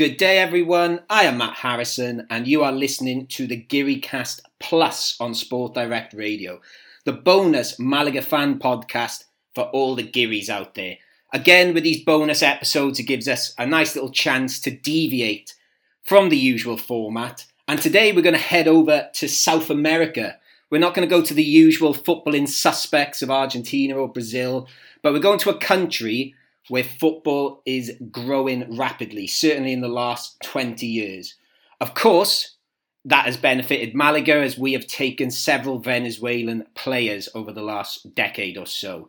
Good day, everyone. I am Matt Harrison, and you are listening to the Cast Plus on Sport Direct Radio, the bonus Malaga fan podcast for all the Gearys out there. Again, with these bonus episodes, it gives us a nice little chance to deviate from the usual format. And today we're going to head over to South America. We're not going to go to the usual footballing suspects of Argentina or Brazil, but we're going to a country where football is growing rapidly, certainly in the last 20 years. Of course, that has benefited Malaga as we have taken several Venezuelan players over the last decade or so.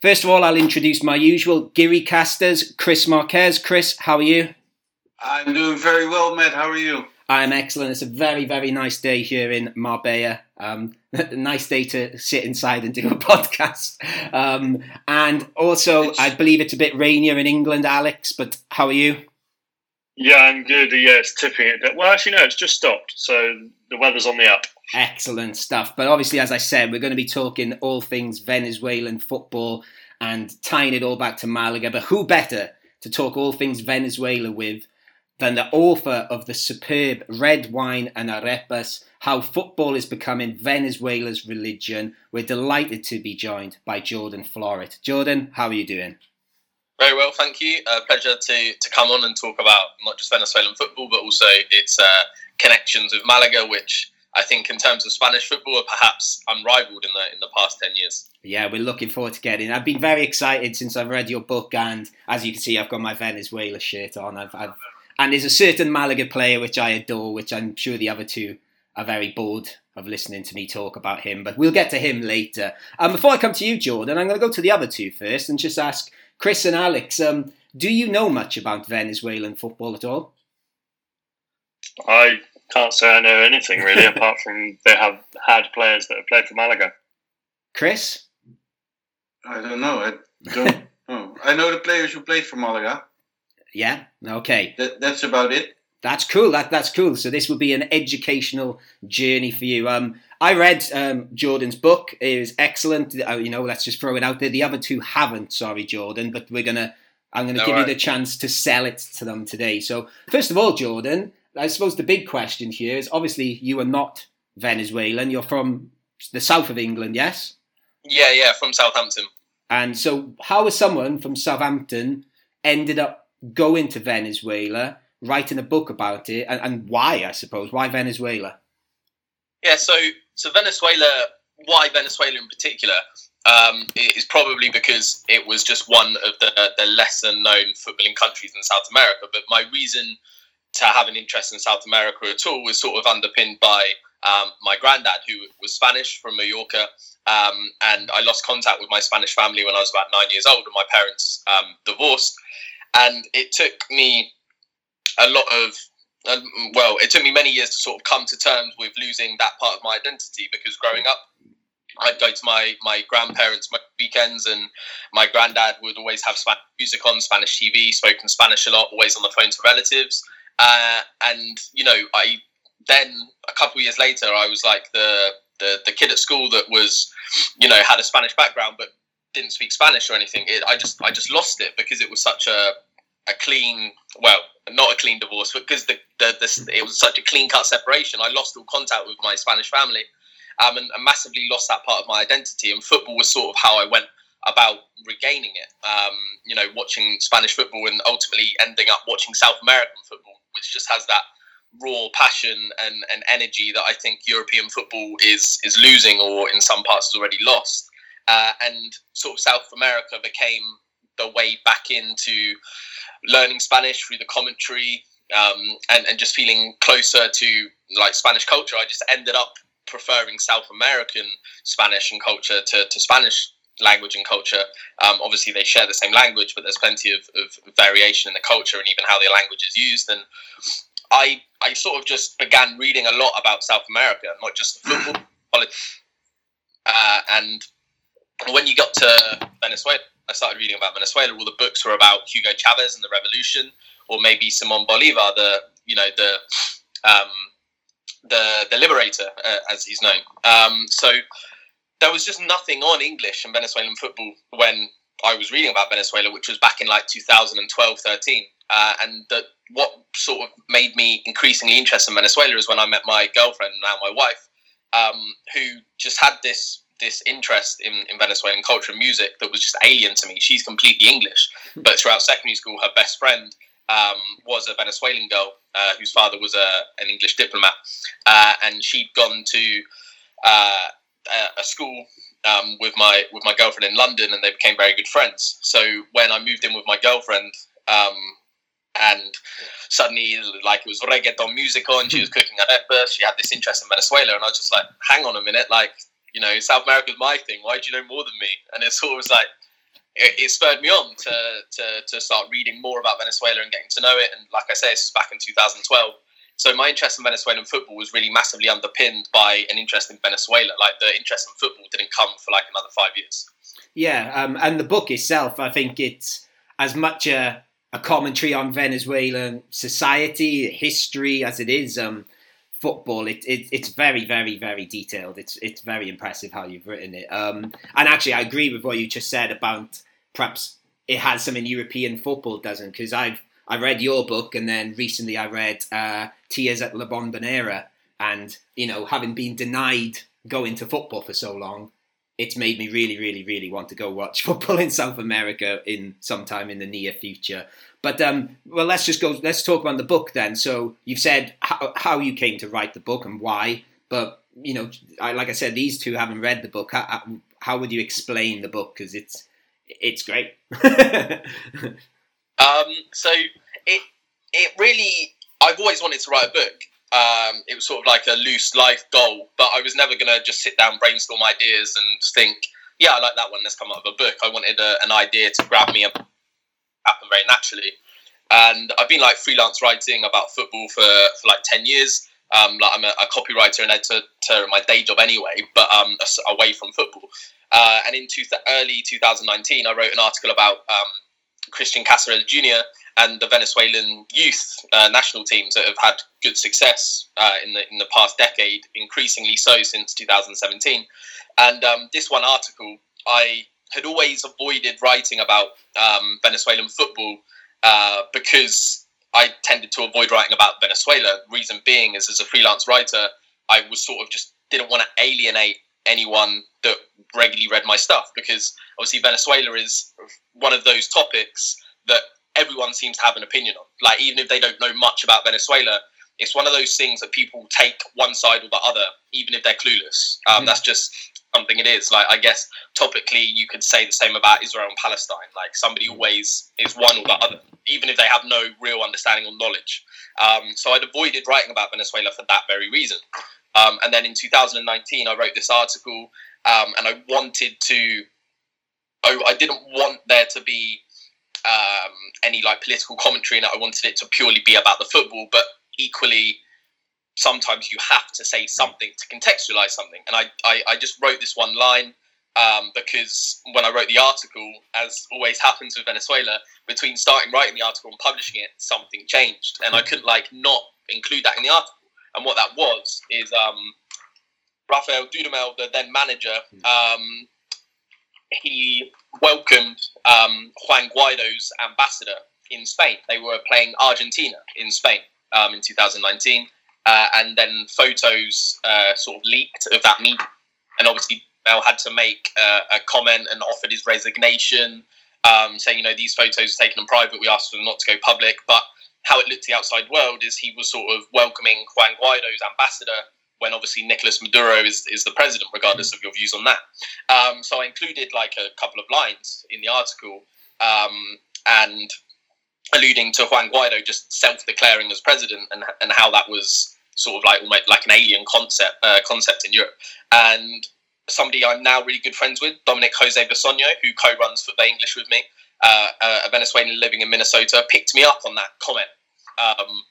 First of all, I'll introduce my usual Geary casters, Chris Marquez. Chris, how are you? I'm doing very well, Matt. How are you? I'm excellent. It's a very, very nice day here in Marbella. Um, nice day to sit inside and do a podcast. Um, and also, I believe it's a bit rainier in England, Alex. But how are you? Yeah, I'm good. Yeah, it's tipping it. Well, actually, no, it's just stopped. So the weather's on the up. Excellent stuff. But obviously, as I said, we're going to be talking all things Venezuelan football and tying it all back to Malaga. But who better to talk all things Venezuela with than the author of the superb Red Wine and Arepas How Football is Becoming Venezuela's Religion. We're delighted to be joined by Jordan Florit. Jordan, how are you doing? Very well, thank you. Uh, pleasure to, to come on and talk about not just Venezuelan football, but also its uh, connections with Malaga, which I think, in terms of Spanish football, are perhaps unrivaled in the in the past ten years. Yeah, we're looking forward to getting. I've been very excited since I've read your book, and as you can see, I've got my Venezuela shirt on. I've, I've and there's a certain Malaga player which I adore, which I'm sure the other two are very bored of listening to me talk about him. But we'll get to him later. Um, before I come to you, Jordan, I'm going to go to the other two first and just ask Chris and Alex. Um, do you know much about Venezuelan football at all? I can't say I know anything really, apart from they have had players that have played for Malaga. Chris, I don't know. I don't. know. I know the players who played for Malaga. Yeah. Okay. That, that's about it. That's cool. That that's cool. So this will be an educational journey for you. Um, I read um, Jordan's book. It was excellent. Uh, you know, let's just throw it out there. The other two haven't. Sorry, Jordan, but we're gonna. I'm gonna no, give right. you the chance to sell it to them today. So first of all, Jordan, I suppose the big question here is obviously you are not Venezuelan. You're from the south of England, yes? Yeah, yeah, from Southampton. And so, how has someone from Southampton ended up going to Venezuela, writing a book about it, and, and why, I suppose, why Venezuela? Yeah, so so Venezuela, why Venezuela in particular, um, is probably because it was just one of the, the lesser known footballing countries in South America. But my reason to have an interest in South America at all was sort of underpinned by um, my granddad, who was Spanish from Mallorca. Um, and I lost contact with my Spanish family when I was about nine years old, and my parents um, divorced and it took me a lot of um, well, it took me many years to sort of come to terms with losing that part of my identity because growing up, I'd go to my my grandparents' weekends, and my granddad would always have Spanish music on, Spanish TV, spoken Spanish a lot, always on the phone to relatives. Uh, and you know, I then a couple of years later, I was like the, the the kid at school that was, you know, had a Spanish background, but didn't speak Spanish or anything. It, I just I just lost it because it was such a a clean well not a clean divorce but because the, the, the it was such a clean cut separation i lost all contact with my spanish family um, and, and, massively lost that part of my identity and football was sort of how i went about regaining it um, you know watching spanish football and ultimately ending up watching south american football which just has that raw passion and, and energy that i think european football is is losing or in some parts has already lost uh, and sort of South America became the way back into learning Spanish through the commentary um, and, and just feeling closer to like Spanish culture. I just ended up preferring South American Spanish and culture to, to Spanish language and culture. Um, obviously, they share the same language, but there's plenty of, of variation in the culture and even how the language is used. And I I sort of just began reading a lot about South America, not just football, uh, and when you got to Venezuela, I started reading about Venezuela. All the books were about Hugo Chavez and the revolution, or maybe Simon Bolivar, the you know the um, the the liberator, uh, as he's known. Um, so there was just nothing on English and Venezuelan football when I was reading about Venezuela, which was back in like 2012, 13. Uh, and that what sort of made me increasingly interested in Venezuela is when I met my girlfriend, now my wife, um, who just had this this interest in, in Venezuelan culture and music that was just alien to me. She's completely English, but throughout secondary school, her best friend um, was a Venezuelan girl uh, whose father was a, an English diplomat, uh, and she'd gone to uh, a school um, with my with my girlfriend in London, and they became very good friends. So when I moved in with my girlfriend, um, and suddenly like it was reggaeton music on, she was cooking arepas, she had this interest in Venezuela, and I was just like, hang on a minute, like you know, South America's my thing. Why do you know more than me? And it sort of was like it, it, spurred me on to, to to start reading more about Venezuela and getting to know it. And like I say, this was back in 2012. So my interest in Venezuelan football was really massively underpinned by an interest in Venezuela. Like the interest in football didn't come for like another five years. Yeah, um, and the book itself, I think it's as much a, a commentary on Venezuelan society, history, as it is um, football. It, it, it's very, very, very detailed. It's it's very impressive how you've written it. Um, and actually, I agree with what you just said about perhaps it has some in European football, doesn't? Because I've I read your book, and then recently I read uh, Tears at La Bombonera, and you know, having been denied going to football for so long, it's made me really, really, really want to go watch football in South America in sometime in the near future. But um, well, let's just go. Let's talk about the book then. So you've said how, how you came to write the book and why, but you know, I, like I said, these two haven't read the book. How, how would you explain the book? Because it's it's great. um, so it it really, I've always wanted to write a book. Um, it was sort of like a loose life goal, but I was never going to just sit down, brainstorm ideas, and think, yeah, I like that one. Let's come up with a book. I wanted a, an idea to grab me and happen very naturally. And I've been like freelance writing about football for, for like 10 years. Um, like I'm a, a, copywriter and editor in my day job anyway, but um, away from football. Uh, and in two, early 2019, I wrote an article about um, Cristian Cásseres Jr. and the Venezuelan youth uh, national teams that have had good success uh, in the in the past decade, increasingly so since 2017. And um, this one article, I had always avoided writing about um, Venezuelan football uh, because I tended to avoid writing about Venezuela. Reason being is, as a freelance writer, I was sort of just didn't want to alienate anyone that regularly read my stuff because obviously Venezuela is one of those topics that everyone seems to have an opinion on. Like even if they don't know much about Venezuela, it's one of those things that people take one side or the other, even if they're clueless. Um, mm-hmm. That's just something it is. Like I guess topically, you could say the same about Israel and Palestine. Like somebody always is one or the other, even if they have no real understanding or knowledge. Um, so I'd avoided writing about Venezuela for that very reason. Um, and then in 2019, I wrote this article, um, and I wanted to. I, I, didn't want there to be um, any like political commentary and. I wanted it to purely be about the football, but equally sometimes you have to say something to contextualize something. And I, I, I just wrote this one line um, because when I wrote the article, as always happens with Venezuela, between starting writing the article and publishing it, something changed, and I couldn't like not include that in the article. And what that was is um, Rafael Dudamel, the then manager, um, he welcomed um, Juan Guaido's ambassador in Spain. They were playing Argentina in Spain um, in 2019 uh, and then photos uh, sort of leaked of that meeting. And obviously, Bell had to make uh, a comment and offered his resignation, um, saying, you know, these photos are taken in private. We asked them not to go public. But how it looked to the outside world is he was sort of welcoming Juan Guaido's ambassador when obviously Nicolas Maduro is, is the president, regardless of your views on that. Um, so I included like a couple of lines in the article um, and alluding to Juan Guaido just self-declaring as president and, and how that was sort of like almost like an alien concept uh, concept in Europe. And somebody I'm now really good friends with, Dominic Jose Bisogno, who co-runs FUTVE English with me, uh, a Venezuelan living in Minnesota, picked me up on that comment. Um,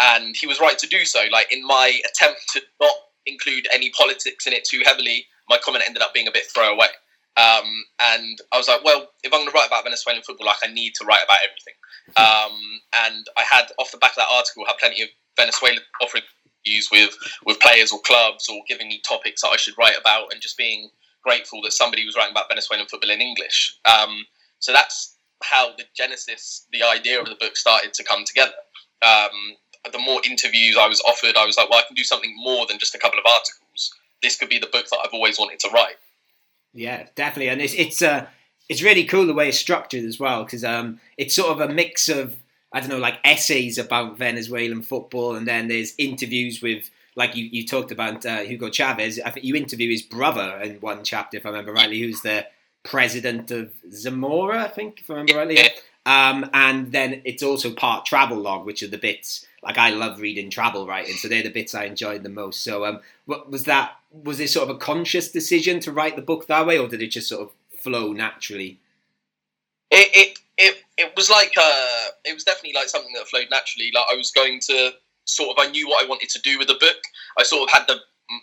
and he was right to do so. Like in my attempt to not include any politics in it too heavily, my comment ended up being a bit throwaway. Um, and I was like, well, if I'm going to write about Venezuelan football, like I need to write about everything. Um, and I had off the back of that article, had plenty of Venezuela offering views with with players or clubs or giving me topics that I should write about, and just being grateful that somebody was writing about Venezuelan football in English. Um, so that's how the genesis, the idea of the book started to come together. Um, the more interviews I was offered, I was like, well, I can do something more than just a couple of articles. This could be the book that I've always wanted to write. Yeah, definitely, and it's it's uh, it's really cool the way it's structured as well because um, it's sort of a mix of I don't know, like essays about Venezuelan football, and then there's interviews with like you, you talked about uh, Hugo Chavez. I think you interview his brother in one chapter, if I remember rightly, who's the president of Zamora, I think, if I remember rightly. Um, and then it's also part travel log, which are the bits like I love reading travel writing, so they're the bits I enjoyed the most. So, um, what was that? Was it sort of a conscious decision to write the book that way, or did it just sort of flow naturally? It it it, it was like uh, it was definitely like something that flowed naturally. Like I was going to sort of I knew what I wanted to do with the book. I sort of had the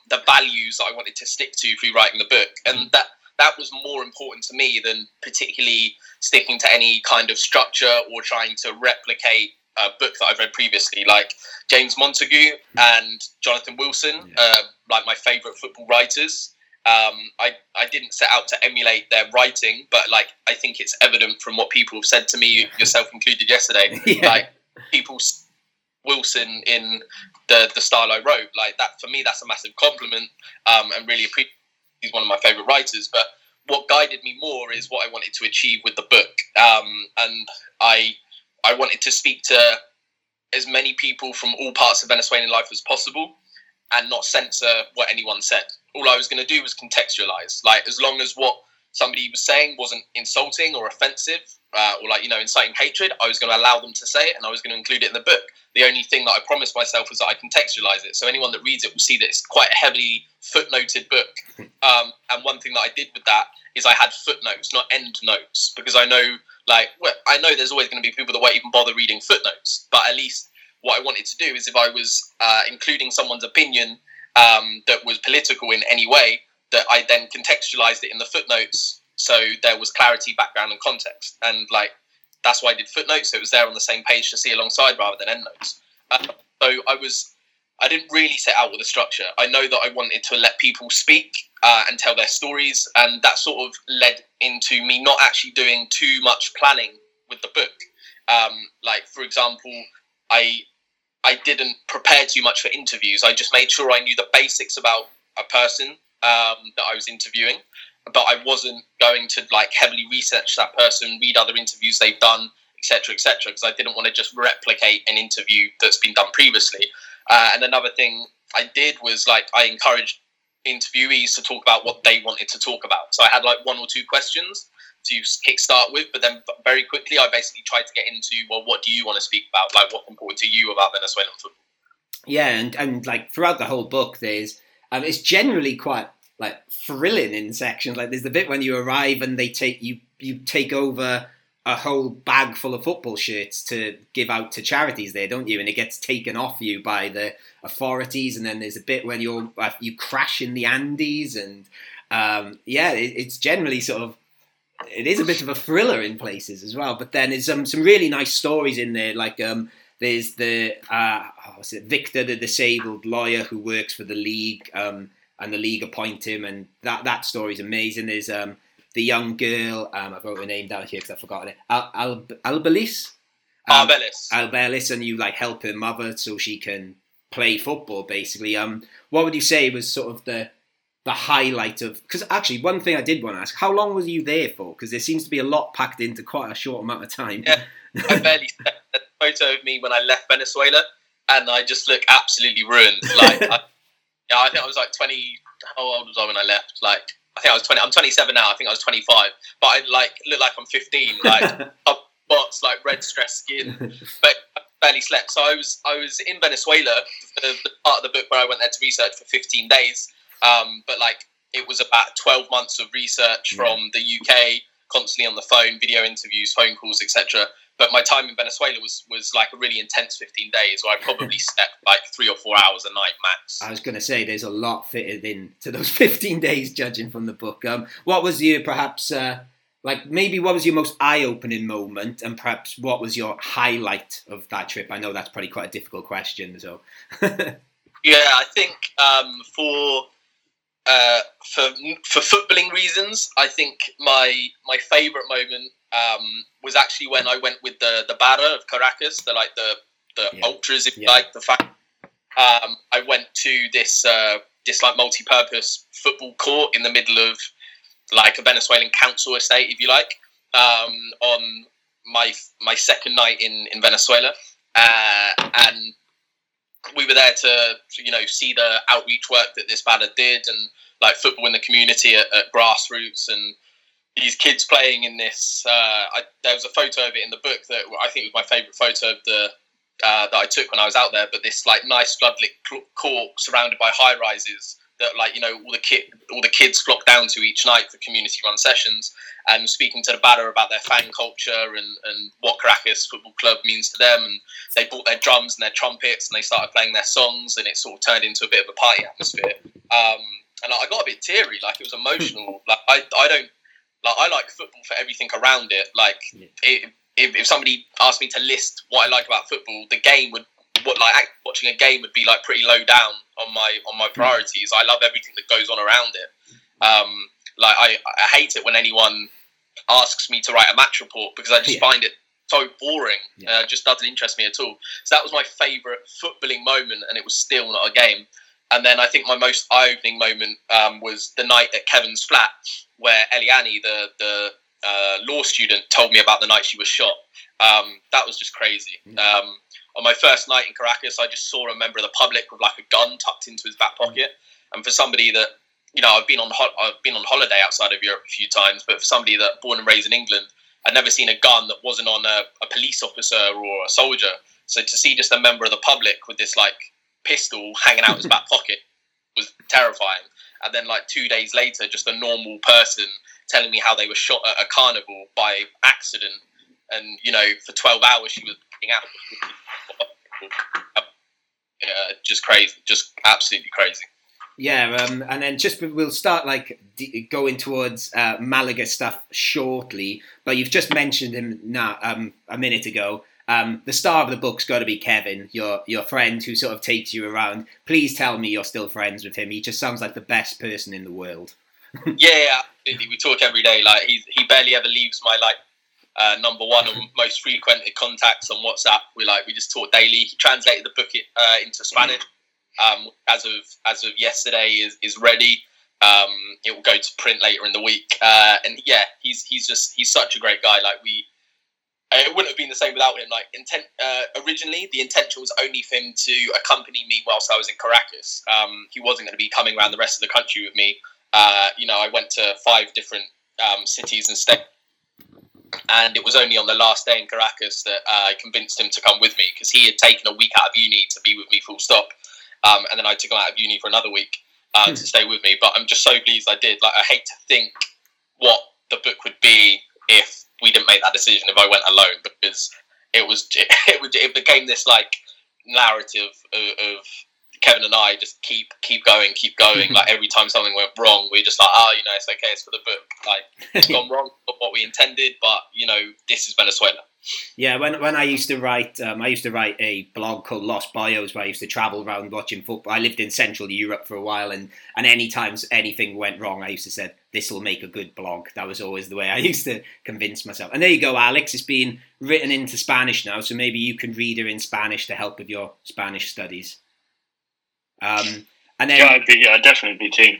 the values that I wanted to stick to through writing the book, and that that was more important to me than particularly sticking to any kind of structure or trying to replicate a book that I've read previously, like James Montague and Jonathan Wilson, yeah. uh, like my favourite football writers. Um, I I didn't set out to emulate their writing, but like I think it's evident from what people have said to me, yourself included, yesterday. yeah. Like people Wilson in the the style I wrote, like that for me, that's a massive compliment, um, and really appreciate. He's one of my favourite writers, but what guided me more is what I wanted to achieve with the book, um, and I I wanted to speak to as many people from all parts of Venezuelan life as possible and not censor what anyone said. All I was going to do was contextualize. Like, as long as what somebody was saying wasn't insulting or offensive uh, or, like, you know, inciting hatred, I was going to allow them to say it and I was going to include it in the book. The only thing that I promised myself was that I contextualize it. So anyone that reads it will see that it's quite a heavily footnoted book. Um, and one thing that I did with that is I had footnotes, not end notes, because I know like, well, I know there's always going to be people that won't even bother reading footnotes, but at least what I wanted to do is if I was uh, including someone's opinion um, that was political in any way, that I then contextualized it in the footnotes so there was clarity, background, and context. And like that's why I did footnotes, so it was there on the same page to see alongside rather than endnotes. Uh, so I was I didn't really set out with a structure. I know that I wanted to let people speak uh, and tell their stories, and that sort of led into me not actually doing too much planning with the book. Um, like, for example, I I didn't prepare too much for interviews. I just made sure I knew the basics about a person um, that I was interviewing, but I wasn't going to like heavily research that person, read other interviews they've done, etc., etc., because I didn't want to just replicate an interview that's been done previously. Uh, and another thing I did was like I encouraged interviewees to talk about what they wanted to talk about. So I had like one or two questions to kickstart with, but then very quickly I basically tried to get into well, what do you want to speak about? Like what's important to you about Venezuelan football? Yeah, and and like throughout the whole book, there's um, it's generally quite like thrilling in sections. Like there's the bit when you arrive and they take you you take over a whole bag full of football shirts to give out to charities there, don't you? And it gets taken off you by the authorities. And then there's a bit when you're uh, you crash in the Andes, and um, yeah, it, it's generally sort of it is a bit of a thriller in places as well. But then there's some some really nice stories in there, like um, there's the uh, oh, Victor, the disabled lawyer who works for the league, um, and the league appoint him, and that that story's amazing. There's um, the young girl. Um, I wrote her name down here because I've forgotten it. Al, Al, Albelis. Um, Albelis. And you like help her mother so she can play football. Basically, um, what would you say was sort of the the highlight of? Because actually, one thing I did want to ask: How long was you there for? Because there seems to be a lot packed into quite a short amount of time. Yeah, I barely a photo of me when I left Venezuela, and I just look absolutely ruined. Like, I, yeah, I think I was like twenty. How old was I when I left? Like I think I was 20. I'm 27 now. I think I was 25, but I like look like I'm 15. Like spots, like red stress skin, but I barely slept. So I was I was in Venezuela, the, the, part of the book where I went there to research for 15 days. Um, but like it was about 12 months of research from the UK, constantly on the phone, video interviews, phone calls, etc. But my time in Venezuela was was like a really intense 15 days where I probably slept like three or four hours a night max. I was going to say there's a lot fitted in to those 15 days, judging from the book. Um, what was your perhaps uh, like maybe what was your most eye-opening moment, and perhaps what was your highlight of that trip? I know that's probably quite a difficult question, so. yeah, I think um, for uh, for for footballing reasons, I think my my favourite moment um, was actually when I went with the the Barra of Caracas, the like the the Yeah. ultras, if you Yeah. like the fact. Um, I went to this uh, this like multi-purpose football court in the middle of like a Venezuelan council estate, if you like, um, on my my second night in in Venezuela, uh, and we were there to you know see the outreach work that this banner did and like football in the community at, at grassroots and these kids playing in this. Uh, I, there was a photo of it in the book that I think was my favourite photo of the uh, that I took when I was out there. But this like nice floodlit court surrounded by high rises that like you know all the kid all the kids flock down to each night for community run sessions and speaking to the barra about their fan culture and, and what Caracas Football Club means to them and they bought their drums and their trumpets and they started playing their songs and it sort of turned into a bit of a party atmosphere um, and I got a bit teary like it was emotional like I, I don't like I like football for everything around it like Yeah. it, if, if somebody asked me to list what I like about football the game would what like watching a game would be like pretty low down on my on my priorities I love everything that goes on around it um, like I, I hate it when anyone asks me to write a match report because I just Yeah. find it so boring. Yeah. Uh, it just doesn't interest me at all. So that was my favourite footballing moment, and it was still not a game. And then I think my most eye-opening moment um, was the night at Kevin's flat, where Eliani, the the uh, law student, told me about the night she was shot. Um, that was just crazy. Um, on my first night in Caracas, I just saw a member of the public with like a gun tucked into his back pocket. And for somebody that you know, I've been on ho- I've been on holiday outside of Europe a few times, but for somebody that born and raised in England, I'd never seen a gun that wasn't on a, a police officer or a soldier. So to see just a member of the public with this like pistol hanging out his back pocket was terrifying. And then like two days later, just a normal person telling me how they were shot at a carnival by accident, and you know, for twelve hours she was out. Yeah, just crazy, just absolutely crazy. Yeah, um, and then just we'll start like d- going towards uh, Malaga stuff shortly. But you've just mentioned him now um, a minute ago. Um, the star of the book's got to be Kevin, your your friend who sort of takes you around. Please tell me you're still friends with him. He just sounds like the best person in the world. yeah, absolutely. We talk every day. Like he he barely ever leaves my like uh, number one and most frequented contacts on WhatsApp. We like we just talk daily. He translated the book uh, into Spanish. Um, as of as of yesterday is is ready. Um, it will go to print later in the week. Uh, and yeah, he's he's just he's such a great guy. Like we. It wouldn't have been the same without him. Like intent, uh, originally, the intention was only for him to accompany me whilst I was in Caracas. Um, he wasn't going to be coming around the rest of the country with me uh, you know, I went to five different um, cities and states. And it was only on the last day in Caracas that uh, I convinced him to come with me because he had taken a week out of uni to be with me full stop. Um, and then I took him out of uni for another week uh, to stay with me. But I'm just so pleased I did. Like, I hate to think what the book would be if we didn't make that decision, if I went alone, because it was, it, was, it became this like narrative of, of Kevin and I just keep keep going, keep going. like every time something went wrong, we are just like, oh, you know, it's okay, it's for the book. Like it's gone wrong, but what we intended, but you know, this is Venezuela. Yeah, when when I used to write, um, I used to write a blog called Lost Bios, where I used to travel around watching football. I lived in Central Europe for a while, and and any times anything went wrong, I used to say this will make a good blog. That was always the way I used to convince myself. And there you go, Alex. It's been written into Spanish now, so maybe you can read it in Spanish to help with your Spanish studies. Um, and then Yeah, I'd be, yeah, I'd definitely be keen.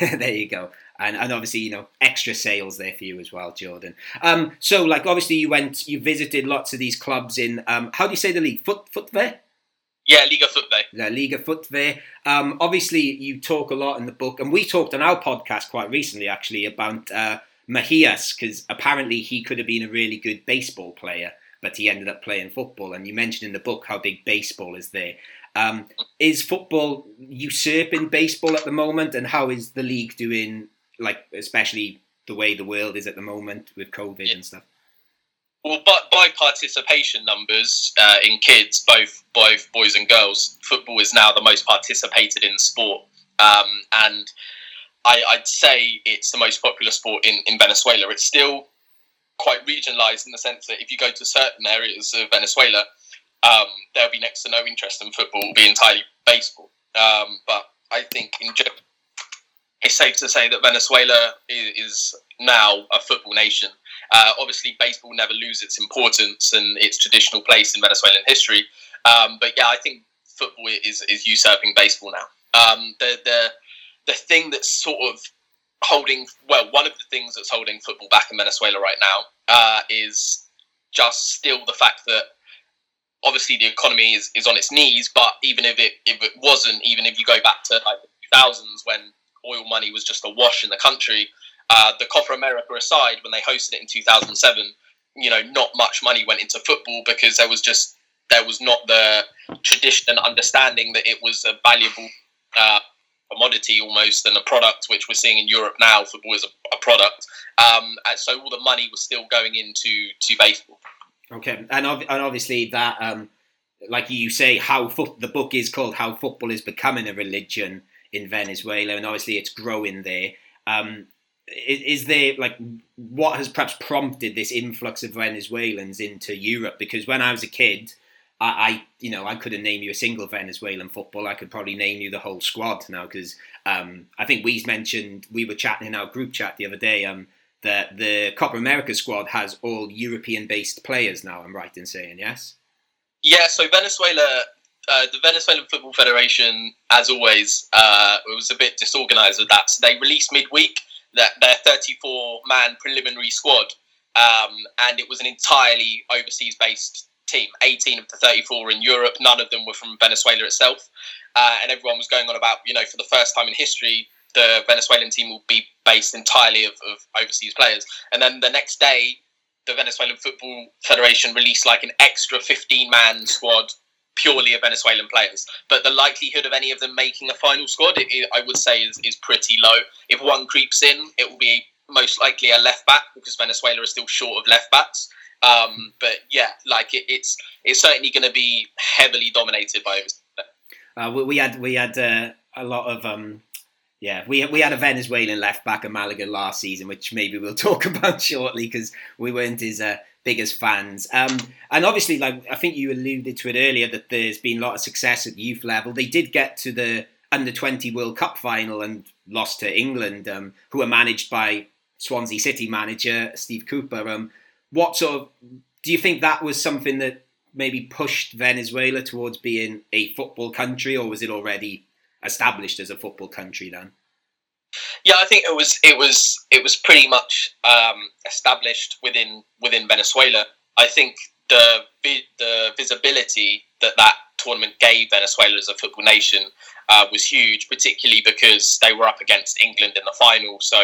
there you go. And, and obviously, you know, extra sales there for you as well, Jordan. Um, so, like, obviously, you went, you visited lots of these clubs in, um, how do you say the league? Foot, FUTVE? Yeah, Liga FUTVE. La Liga FUTVE. Um, obviously, you talk a lot in the book, and we talked on our podcast quite recently, actually, about uh, Mejias, because apparently he could have been a really good baseball player, but he ended up playing football. And you mentioned in the book how big baseball is there. Um, is football usurping baseball at the moment, and how is the league doing? Like, especially the way the world is at the moment with COVID Yeah. and stuff. Well, but by participation numbers uh, in kids, both both boys and girls, football is now the most participated in sport, um, and I, I'd say it's the most popular sport in, in Venezuela. It's still quite regionalized in the sense that if you go to certain areas of Venezuela, um, there'll be next to no interest in football, it'll be entirely baseball. Um, but I think in general, it's safe to say that Venezuela is, now a football nation. Uh, obviously, baseball never loses its importance and its traditional place in Venezuelan history. Um, but yeah, I think football is is usurping baseball now. Um, the the the thing that's sort of holding well, one of the things that's holding football back in Venezuela right now uh, is just still the fact that obviously the economy is, is on its knees. But even if it if it wasn't, even if you go back to like the thousands when oil money was just a wash in the country, uh, the Copa America aside, when they hosted it in 2007, you know, not much money went into football because there was just there was not the tradition and understanding that it was a valuable uh, commodity almost and a product which we're seeing in Europe now. Football is a, a product, um, so all the money was still going into to baseball. Okay, and ov- and obviously that, um, like you say, how fo- the book is called "How Football is Becoming a Religion in Venezuela," and obviously it's growing there. Um, is, there like what has perhaps prompted this influx of Venezuelans into Europe? Because when I was a kid, I, you know I couldn't name you a single Venezuelan football. I could probably name you the whole squad now because um, I think we's mentioned we were chatting in our group chat the other day. Um, that the Copa America squad has all European based players now. I'm right in saying, yes? Yeah, so Venezuela, uh, the Venezuelan Football Federation, as always, uh, was a bit disorganized with that. So they released midweek that their 34 man preliminary squad, um, and it was an entirely overseas based team. 18 of the 34 were in Europe, none of them were from Venezuela itself. Uh, and everyone was going on about, you know, for the first time in history, the Venezuelan team will be based entirely of, of overseas players. And then the next day, the Venezuelan Football Federation released like an extra 15 man squad purely of Venezuelan players. But the likelihood of any of them making a final squad, it, it, I would say, is, is pretty low. If one creeps in, it will be most likely a left back because Venezuela is still short of left backs. Um, but yeah, like it, it's it's certainly going to be heavily dominated by. Uh, we, we had we had uh, a lot of um, yeah, we we had a Venezuelan left back at Malaga last season, which maybe we'll talk about shortly because we weren't his uh, biggest fans. Um, and obviously, like I think you alluded to it earlier, that there's been a lot of success at the youth level. They did get to the under twenty World Cup final and lost to England, um, who are managed by Swansea City manager Steve Cooper. Um, what sort of do you think that was something that maybe pushed Venezuela towards being a football country, or was it already established as a football country then? Yeah, I think it was it was it was pretty much um, established within within Venezuela. I think the the visibility that that tournament gave Venezuela as a football nation uh, was huge, particularly because they were up against England in the final. So,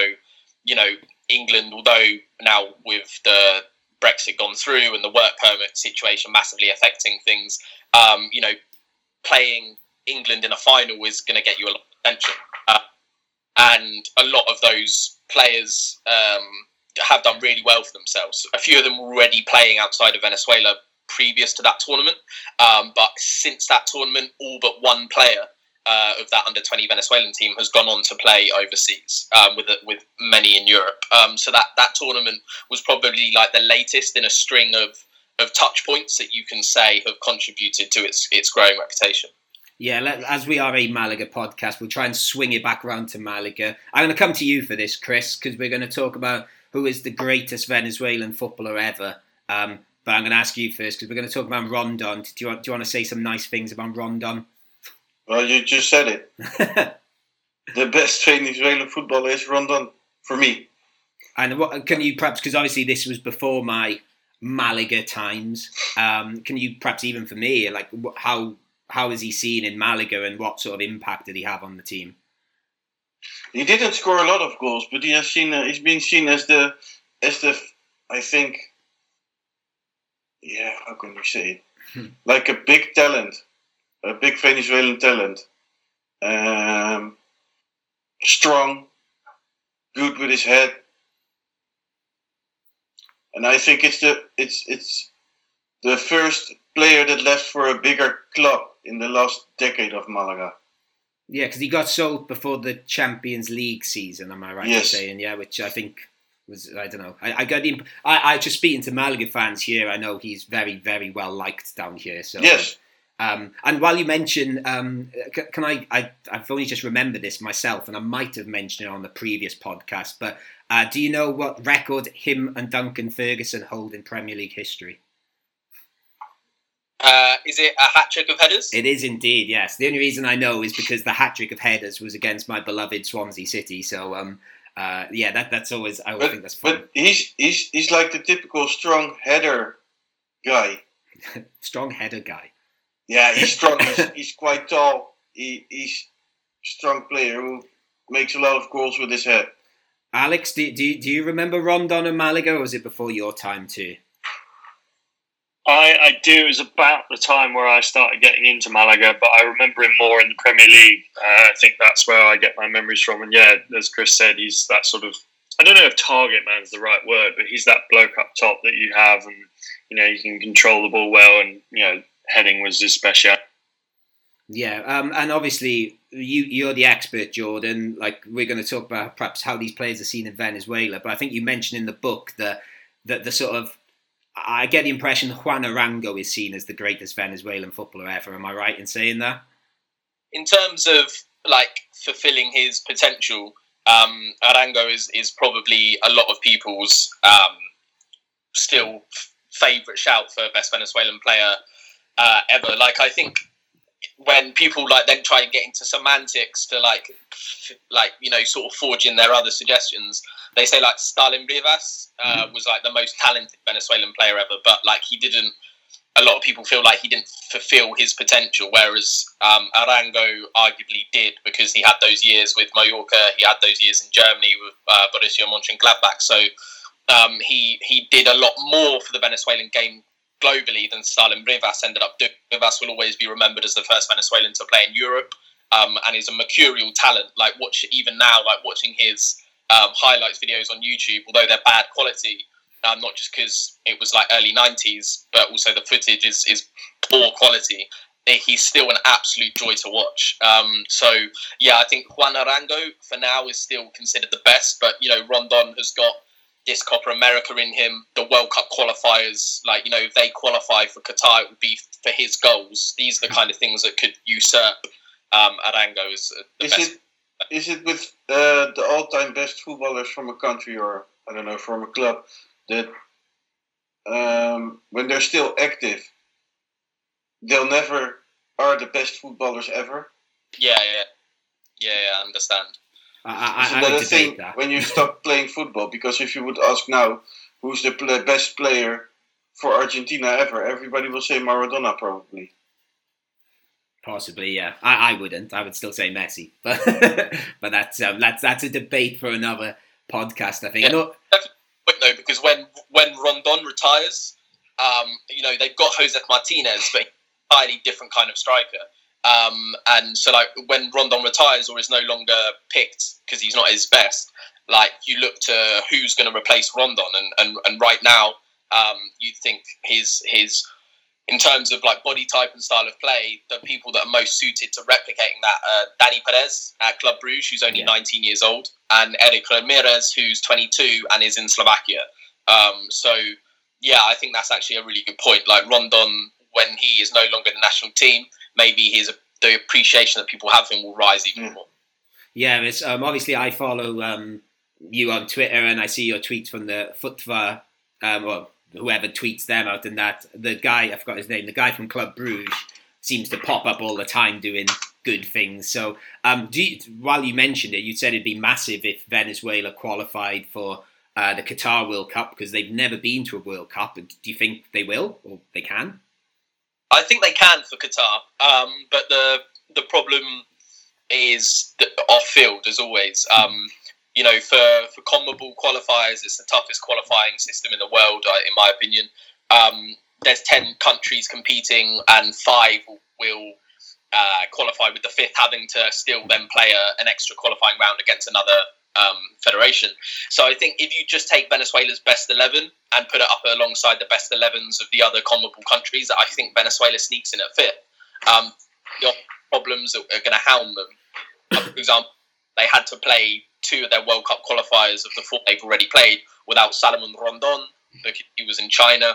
you know, England, although now with the Brexit gone through and the work permit situation massively affecting things, um, you know, playing England in a final is going to get you a lot of attention. Uh, and a lot of those players um, have done really well for themselves. A few of them were already playing outside of Venezuela previous to that tournament, um, but since that tournament, all but one player uh, of that under 20 Venezuelan team has gone on to play overseas um, with with many in Europe. Um, so that that tournament was probably like the latest in a string of of touch points that you can say have contributed to its its growing reputation. Yeah, let, as we are a Malaga podcast, we'll try and swing it back around to Malaga. I'm going to come to you for this, Chris, because we're going to talk about who is the greatest Venezuelan footballer ever. Um, but I'm going to ask you first because we're going to talk about Rondon. Do you, want, do you want to say some nice things about Rondon? Well, you just said it. the best Venezuelan footballer is Rondon for me. And what can you perhaps, because obviously this was before my Malaga times, um, can you perhaps even for me, like how how is he seen in Malaga and what sort of impact did he have on the team? He didn't score a lot of goals, but he has seen uh, he's been seen as the as the I think yeah how can you say it hmm. like a big talent, a big Venezuelan talent, um, strong, good with his head, and I think it's the it's it's the first player that left for a bigger club in the last decade of Malaga. Yeah, because he got sold before the Champions League season. Am I right yes. in saying? Yeah, which I think was I don't know. I, I got him. I, I just speaking to Malaga fans here. I know he's very very well liked down here. So yes. Um, and while you mention, um, can I, I? I've only just remembered this myself, and I might have mentioned it on the previous podcast. But uh, do you know what record him and Duncan Ferguson hold in Premier League history? Uh, is it a hat trick of headers? It is indeed, yes. The only reason I know is because the hat trick of headers was against my beloved Swansea City. So, um, uh, yeah, that that's always I always But, think that's fun. but he's he's he's like the typical strong header guy. Strong header guy. Yeah, he's strong. he's, he's quite tall. He, he's a strong player who makes a lot of goals with his head. Alex, do, do, you- do you remember Rondon and Malaga, or was it before your time too? I, I do. It was about the time where I started getting into Malaga, but I remember him more in the Premier League. Uh, I think that's where I get my memories from. And yeah, as Chris said, he's that sort of. I don't know if target man's the right word, but he's that bloke up top that you have, and you know you can control the ball well, and you know heading was his speciality. Yeah, um, and obviously you you're the expert, Jordan. Like we're going to talk about perhaps how these players are seen in Venezuela, but I think you mentioned in the book that that the sort of I get the impression Juan Arango is seen as the greatest Venezuelan footballer ever. Am I right in saying that? in terms of like fulfilling his potential, um, Arango is, is probably a lot of people's um, still f- favourite shout for best Venezuelan player uh, ever. Like I think when people like then try and get into semantics to like like you know sort of forge in their other suggestions, they say like Stalin Rivas uh, was like the most talented Venezuelan player ever, but like he didn't a lot of people feel like he didn't fulfill his potential, whereas um, Arango arguably did because he had those years with Mallorca, he had those years in Germany with uh, Borussia Mönchengladbach. So um, he he did a lot more for the Venezuelan game globally than Stalin Rivas ended up doing. Rivas will always be remembered as the first Venezuelan to play in Europe, um, and is a mercurial talent. Like watch even now, like watching his um, highlights videos on YouTube, although they're bad quality um, not just because it was like early 90s, but also the footage is, is poor quality. He's still an absolute joy to watch. Um, so, yeah, I think Juan Arango for now is still considered the best, but, you know, Rondon has got this Copa America in him, the World Cup qualifiers, like, you know, if they qualify for Qatar, it would be for his goals. These are the kind of things that could usurp um, Arango as the Is best. it is it with uh, the all-time best footballers from a country or I don't know from a club that um, when they're still active, they'll never are the best footballers ever? Yeah, yeah. Yeah, yeah, I understand. I, Isn't I, I that debate thing that. when you stop playing football? Because if you would ask now, who's the pl- best player for Argentina ever? Everybody will say Maradona, probably. Possibly, yeah. I, I wouldn't. I would still say Messi, but but that's um, that's that's a debate for another podcast. I think. Yeah. No, quick though, because when when Rondon retires, um, you know they've got Josef Martinez, but he's a entirely different kind of striker. Um, and so like when Rondon retires or is no longer picked because he's not his best, like you look to who's going to replace Rondon, and, and and right now um, you think his his in terms of like body type and style of play, the people that are most suited to replicating that are Danny Perez at Club Bruges, who's only Yeah. 19 years old, and Eric Ramirez, who's 22 and is in Slovakia. Um, so, yeah, I think that's actually a really good point. Like Rondon, when he is no longer the national team, maybe his the appreciation that people have for him will rise even Mm. more. Yeah, it's, um, obviously I follow um, you on Twitter and I see your tweets from the FUTVE, um, or whoever tweets them out and that. The guy, I forgot his name, the guy from Club Bruges seems to pop up all the time doing good things. So, um, do you, while you mentioned it, you said it'd be massive if Venezuela qualified for uh, the Qatar World Cup because they've never been to a World Cup. Do you think they will or they can? I think they can for Qatar, um, but the the problem is off field as always. Um, you know, for for CONMEBOL qualifiers, it's the toughest qualifying system in the world, uh, in my opinion. Um, there's ten countries competing, and five will uh, qualify with the fifth having to still then play a, an extra qualifying round against another um, federation. So I think if you just take Venezuela's best 11 and put it up alongside the best 11s of the other CONMEBOL countries, I think Venezuela sneaks in at fifth. Um, problems that are going to hound them, uh, for example, they had to play two of their World Cup qualifiers of the four they've already played without Salomon Rondon because he was in China.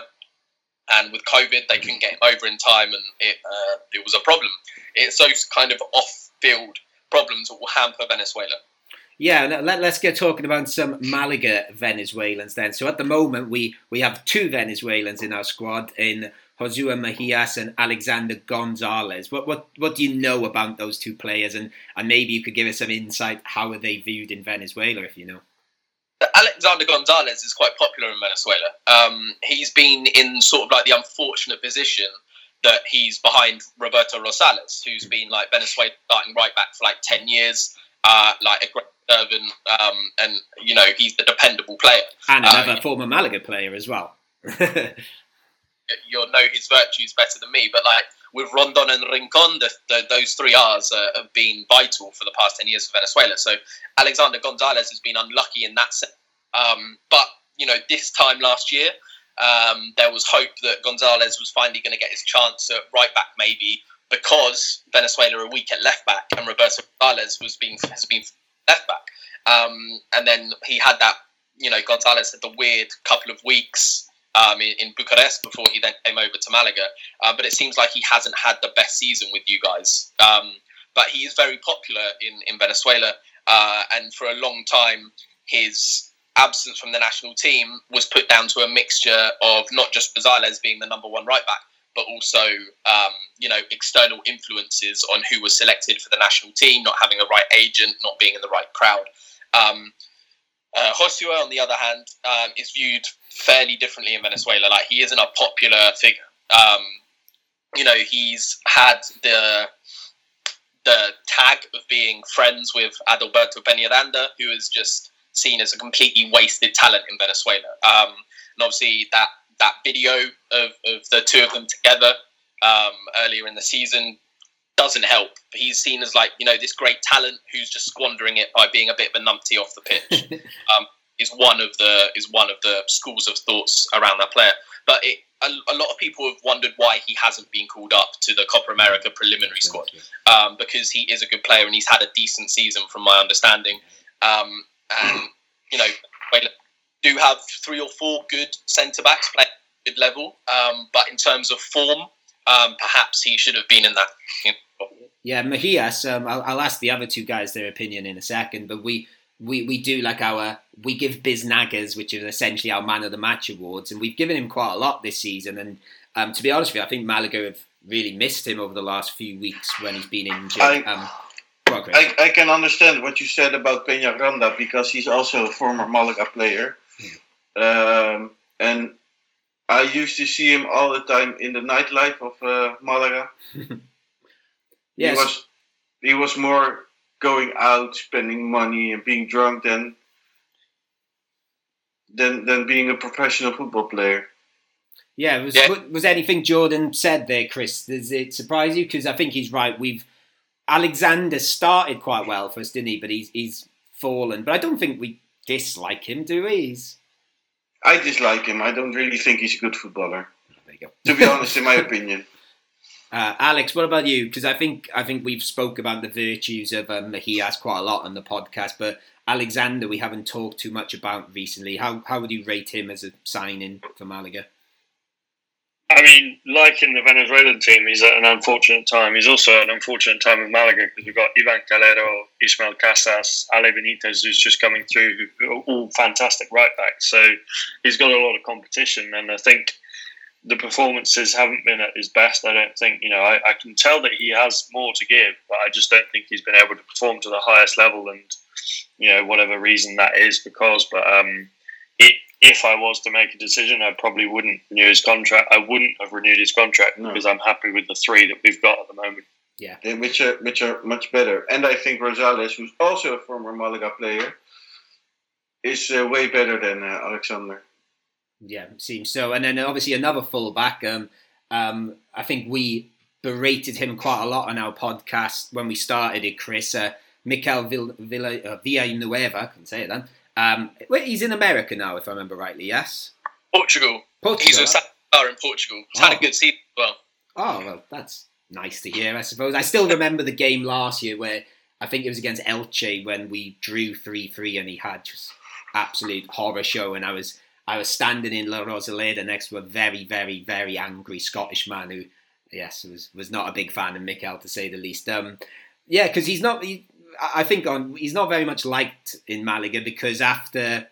And with COVID, they couldn't get him over in time, and it uh, it was a problem. It's those kind of off-field problems that will hamper Venezuela. Yeah, let, us get talking about some Malaga Venezuelans then. So at the moment, we, we have two Venezuelans in our squad in Josue Mejias and Alexander Gonzalez. What what what do you know about those two players, and and maybe you could give us some insight. How are they viewed in Venezuela, if you know? Alexander Gonzalez is quite popular in Venezuela. Um, he's been in sort of like the unfortunate position that he's behind Roberto Rosales, who's been like Venezuela starting right back for like ten years, uh, like a great servant, um, and you know he's the dependable player and another um, former Malaga player as well. you'll know his virtues better than me, but like with Rondon and Rincon, the, the, those three R's uh, have been vital for the past 10 years for Venezuela. So Alexander Gonzalez has been unlucky in that sense. Um, but, you know, this time last year, um, there was hope that Gonzalez was finally going to get his chance at right back, maybe because Venezuela are weak at left back and Roberto Gonzalez was being has been left back. Um, and then he had that, you know, Gonzalez had the weird couple of weeks um, in, in, Bucharest before he then came over to Malaga. Uh, but it seems like he hasn't had the best season with you guys. Um, but he is very popular in, in Venezuela. Uh, and for a long time, his absence from the national team was put down to a mixture of not just Rosales being the number one right back, but also um, you know external influences on who was selected for the national team, not having a right agent, not being in the right crowd. Um, uh, Josue, on the other hand, um, is viewed fairly differently in Venezuela. Like he isn't a popular figure. Um, you know, he's had the the tag of being friends with Adalberto Peñaranda, who is just seen as a completely wasted talent in Venezuela. Um, and obviously, that that video of, of the two of them together um, earlier in the season doesn't help. He's seen as like you know this great talent who's just squandering it by being a bit of a numpty off the pitch. um, is one of the is one of the schools of thoughts around that player. But it, a, a, lot of people have wondered why he hasn't been called up to the Copa America preliminary squad um, because he is a good player and he's had a decent season from my understanding. Um, and you know, do have three or four good centre backs playing good level, um, but in terms of form, um, perhaps he should have been in that. You know. Yeah, Mejias. Um, I'll, I'll ask the other two guys their opinion in a second, but we we, we do like our we give Biznagas, which is essentially our man of the match awards, and we've given him quite a lot this season. And um, to be honest with you, I think Malaga have really missed him over the last few weeks when he's been injured. I, um, on, I, I, can understand what you said about Peña Peñaranda because he's also a former Malaga player. Um, and I used to see him all the time in the nightlife of uh, Malaga. yes. He was he was more going out, spending money, and being drunk than than than being a professional football player. Yeah, was yeah. was anything Jordan said there, Chris? Does it surprise you? Because I think he's right. We've Alexander started quite well for us, didn't he? But he's he's fallen. But I don't think we dislike him, do we? He's... I dislike him. I don't really think he's a good footballer. To be honest, in my opinion. Uh, Alex, what about you? Because I think I think we've spoke about the virtues of um, Mejias quite a lot on the podcast, but Alexander we haven't talked too much about recently. How how would you rate him as a signing for Malaga? I mean, like in the Venezuelan team, he's at an unfortunate time. He's also at an unfortunate time with Malaga because we've got Ivan Calero, Ismael Casas, Ale Benitez, who's just coming through, all fantastic right backs. So he's got a lot of competition, and I think the performances haven't been at his best. I don't think, you know, I, I, can tell that he has more to give, but I just don't think he's been able to perform to the highest level. And, you know, whatever reason that is because, but um, it, if I was to make a decision, I probably wouldn't renew his contract. I wouldn't have renewed his contract no. because I'm happy with the three that we've got at the moment. Yeah. Which are, which are much better. And I think Rosales, who's also a former Malaga player, is uh, way better than uh, Alexander. Yeah, seems so. And then obviously another fullback. Um, um, I think we berated him quite a lot on our podcast when we started it, Chris. Uh, Mikel Villa, Villa, uh, Villanueva, I can say it then. Um, he's in America now, if I remember rightly, yes? Portugal. Portugal. He's a star in Portugal. He's oh. had a oh. good season as well. Oh, well, that's nice to hear, I suppose. I still remember the game last year where I think it was against Elche when we drew 3 3 and he had just absolute horror show. And I was I was standing in La Rosaleda next to a very, very, very angry Scottish man who, yes, was was not a big fan of Mikel to say the least. Um, yeah, because he's not. He, I think on he's not very much liked in Malaga because after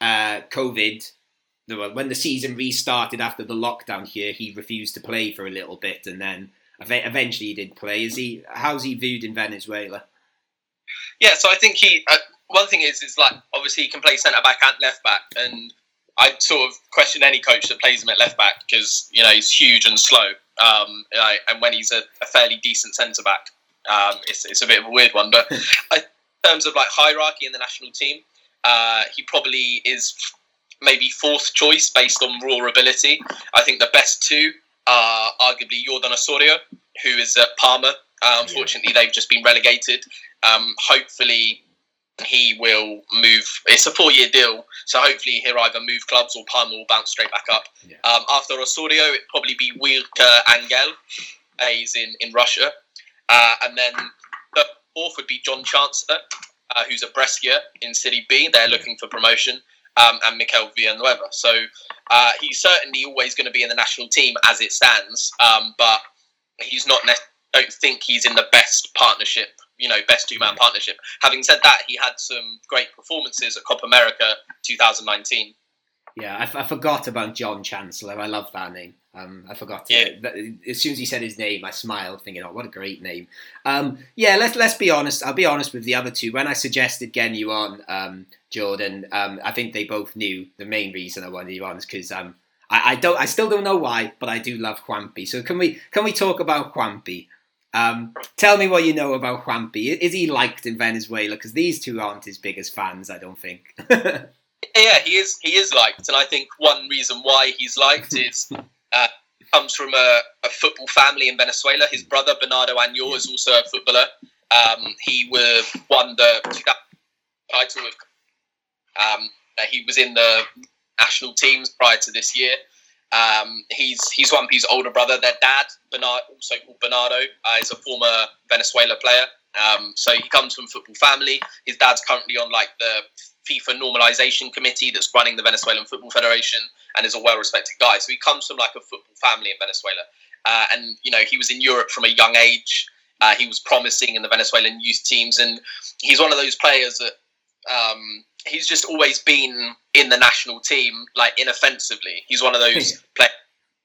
uh, COVID, when the season restarted after the lockdown here, he refused to play for a little bit, and then eventually he did play. Is he? How's he viewed in Venezuela? Yeah, so I think he. Uh, one thing is, is like obviously he can play centre back and left back, and I sort of question any coach that plays him at left back because you know he's huge and slow, um, and when he's a, a fairly decent centre back, um, it's, it's a bit of a weird one. But in terms of like hierarchy in the national team, uh, he probably is maybe fourth choice based on raw ability. I think the best two are arguably Yordan Osorio, who is at Parma. Uh, unfortunately, they've just been relegated. Um, hopefully, he will move. It's a four-year deal, so hopefully he'll either move clubs or Parma will bounce straight back up. Yeah. Um, after Osorio, it'd probably be Wilker Angel. He's in in Russia, uh, and then the fourth would be John Chancellor, uh, who's a Brescia in Serie B. They're looking for promotion um, and Mikel Villanueva. So uh, he's certainly always going to be in the national team as it stands, um, but he's not. Ne- don't think he's in the best partnership. You know, best two man partnership. Having said that, he had some great performances at Copa America 2019. Yeah, I, f- I forgot about John Chancellor. I love that name. Um, I forgot. To, yeah. As soon as he said his name, I smiled, thinking, "Oh, what a great name." Um, yeah, let's let's be honest. I'll be honest with the other two. When I suggested getting you on, um, Jordan, um, I think they both knew the main reason I wanted you on is because um, I, I, don't, I still don't know why, but I do love Juanpi. So can we can we talk about Juanpi? Um, tell me what you know about Juanpi. Is he liked in Venezuela? Because these two aren't his biggest fans, I don't think. yeah, he is. He is liked, and I think one reason why he's liked is uh, comes from a, a, football family in Venezuela. His brother Bernardo Añor is also a footballer. Um, he won the title. Um, he was in the national teams prior to this year. Um, he's he's Juanpi's older brother. Their dad, Bernard, also called Bernardo, uh, is a former Venezuela player. Um, so he comes from football family. His dad's currently on like the FIFA normalization committee that's running the Venezuelan Football Federation and is a well-respected guy. So he comes from like a football family in Venezuela, uh, and you know he was in Europe from a young age. Uh, he was promising in the Venezuelan youth teams, and he's one of those players that um, he's just always been in the national team, like inoffensively. He's one of those players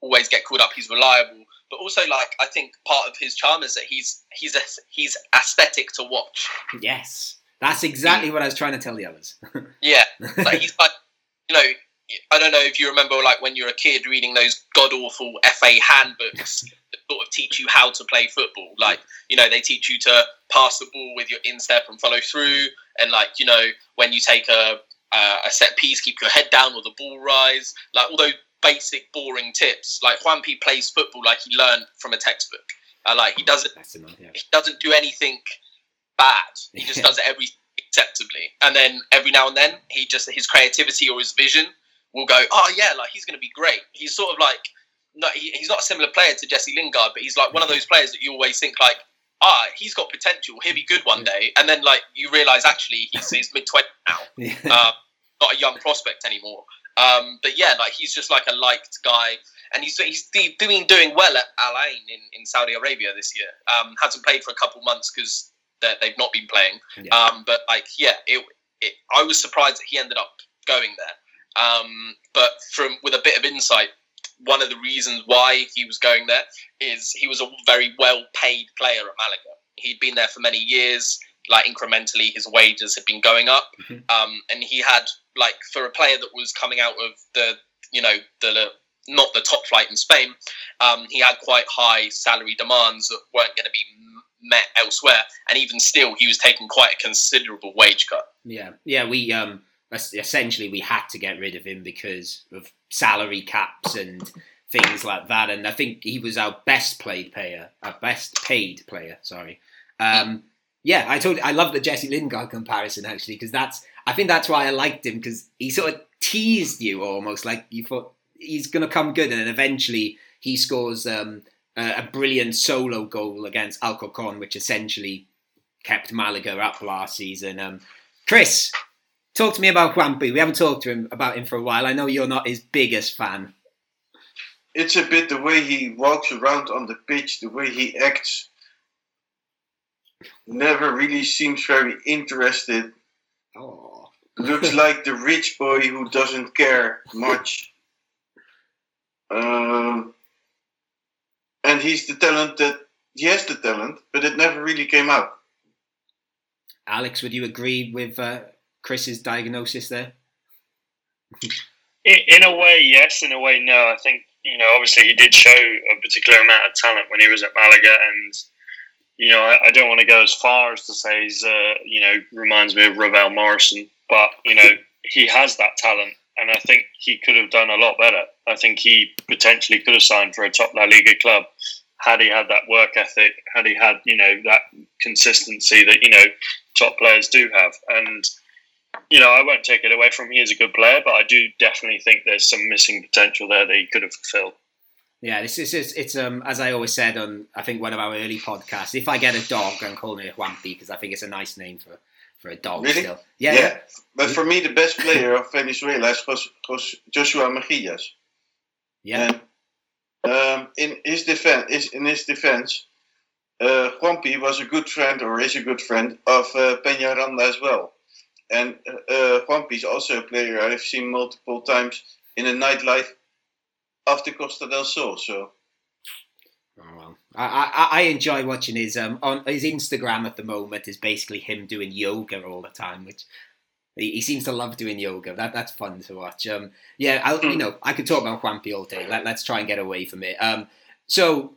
always get called up. He's reliable, but also like I think part of his charm is that he's he's a, he's aesthetic to watch. Yes, that's exactly what I was trying to tell the others. yeah, like he's like you know I don't know if you remember, like when you're a kid reading those god awful FA handbooks that sort of teach you how to play football. Like, you know, they teach you to pass the ball with your instep and follow through, and like, you know, when you take a a set piece, keep your head down or the ball rise. Like all those basic, boring tips. Like Juanpi plays football like he learned from a textbook. Uh, like he doesn't, enough, yeah. he doesn't do anything bad. He just does it every acceptably. And then every now and then, he just his creativity or his vision will go, oh yeah, like he's going to be great. He's sort of like, no, he, he's not a similar player to Jesse Lingard, but he's like one of those players that you always think like, ah, he's got potential. He'll be good one day, and then like you realise actually he's, he's mid twenty now, yeah. uh, not a young prospect anymore. Um, but yeah, like he's just like a liked guy, and he's he's doing doing well at Al Ain in, in Saudi Arabia this year. Um, hasn't played for a couple months because they've not been playing. Yeah. Um, but like yeah, it, it, I was surprised that he ended up going there. Um, but from with a bit of insight, one of the reasons why he was going there is he was a very well paid player at Malaga. He'd been there for many years. Like incrementally, his wages had been going up, mm-hmm. um, and he had like for a player that was coming out of the you know the not the top flight in Spain, um, he had quite high salary demands that weren't going to be met elsewhere, and even still, he was taking quite a considerable wage cut. Yeah, yeah, we um, essentially we had to get rid of him because of salary caps and things like that. And I think he was our best played player, our best paid player. Sorry. Um, yeah, I told I love the Jesse Lingard comparison actually because that's I think that's why I liked him because he sort of teased you almost like you thought he's going to come good, and then eventually he scores um, a, a, brilliant solo goal against Alcorcon, which essentially kept Malaga up last season. Um, Chris, Talk to me about Juanpi. We haven't talked to him about him for a while. I know you're not his biggest fan. It's a bit the way he walks around on the pitch, the way he acts. Never really seems very interested. Oh. looks like the rich boy who doesn't care much. Um, and he's the talent that he has the talent, but it never really came out. Alex, would you agree with uh, Chris's diagnosis there? in, a way, yes. In a way, no. I think you know, obviously, he did show a particular amount of talent when he was at Malaga, and you know, I, I don't want to go as far as to say he's, uh, you know, reminds me of Ravel Morrison, but you know, he has that talent, and I think he could have done a lot better. I think he potentially could have signed for a top La Liga club had he had that work ethic, had he had, you know, that consistency that you know top players do have, and you know, I won't take it away from him. He is a good player, but I do definitely think there's some missing potential there that he could have fulfilled. Yeah, this is it's, it's um as I always said on I think one of our early podcasts. If I get a dog, I'm calling it Juanpi because I think it's a nice name for for a dog. Really? Still, Yeah, yeah, but for me, the best player of Venezuela is Jos- Jos- Joshua Mejillas. yeah. And um, in his defense, is in his defense, uh, Juanpi was a good friend or is a good friend of uh, Peñaranda as well. And uh, Juanpi is also a player I've seen multiple times in the nightlife of the Costa del Sol. So Oh, well. I, I I enjoy watching his um on his Instagram at the moment is basically him doing yoga all the time, which he, he seems to love doing yoga. That that's fun to watch. Um, yeah, I'll, you know I could talk about Juanpi all day. Let, let's try and get away from it. Um, so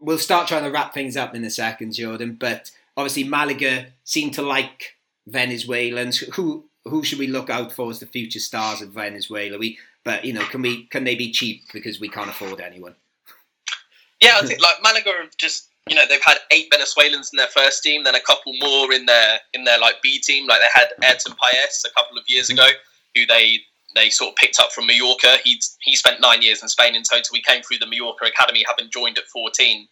we'll start trying to wrap things up in a second, Jordan. But obviously Malaga seem to like Venezuelans. Who who should we look out for as the future stars of Venezuela? We but you know can we can they be cheap because we can't afford anyone? Yeah, I think like Malaga have just you know they've had eight Venezuelans in their first team, then a couple more in their in their like B team. Like they had Ayrton Paes a couple of years ago, who they they sort of picked up from Mallorca. He he spent nine years in Spain in total. He came through the Mallorca academy, having joined at fourteen.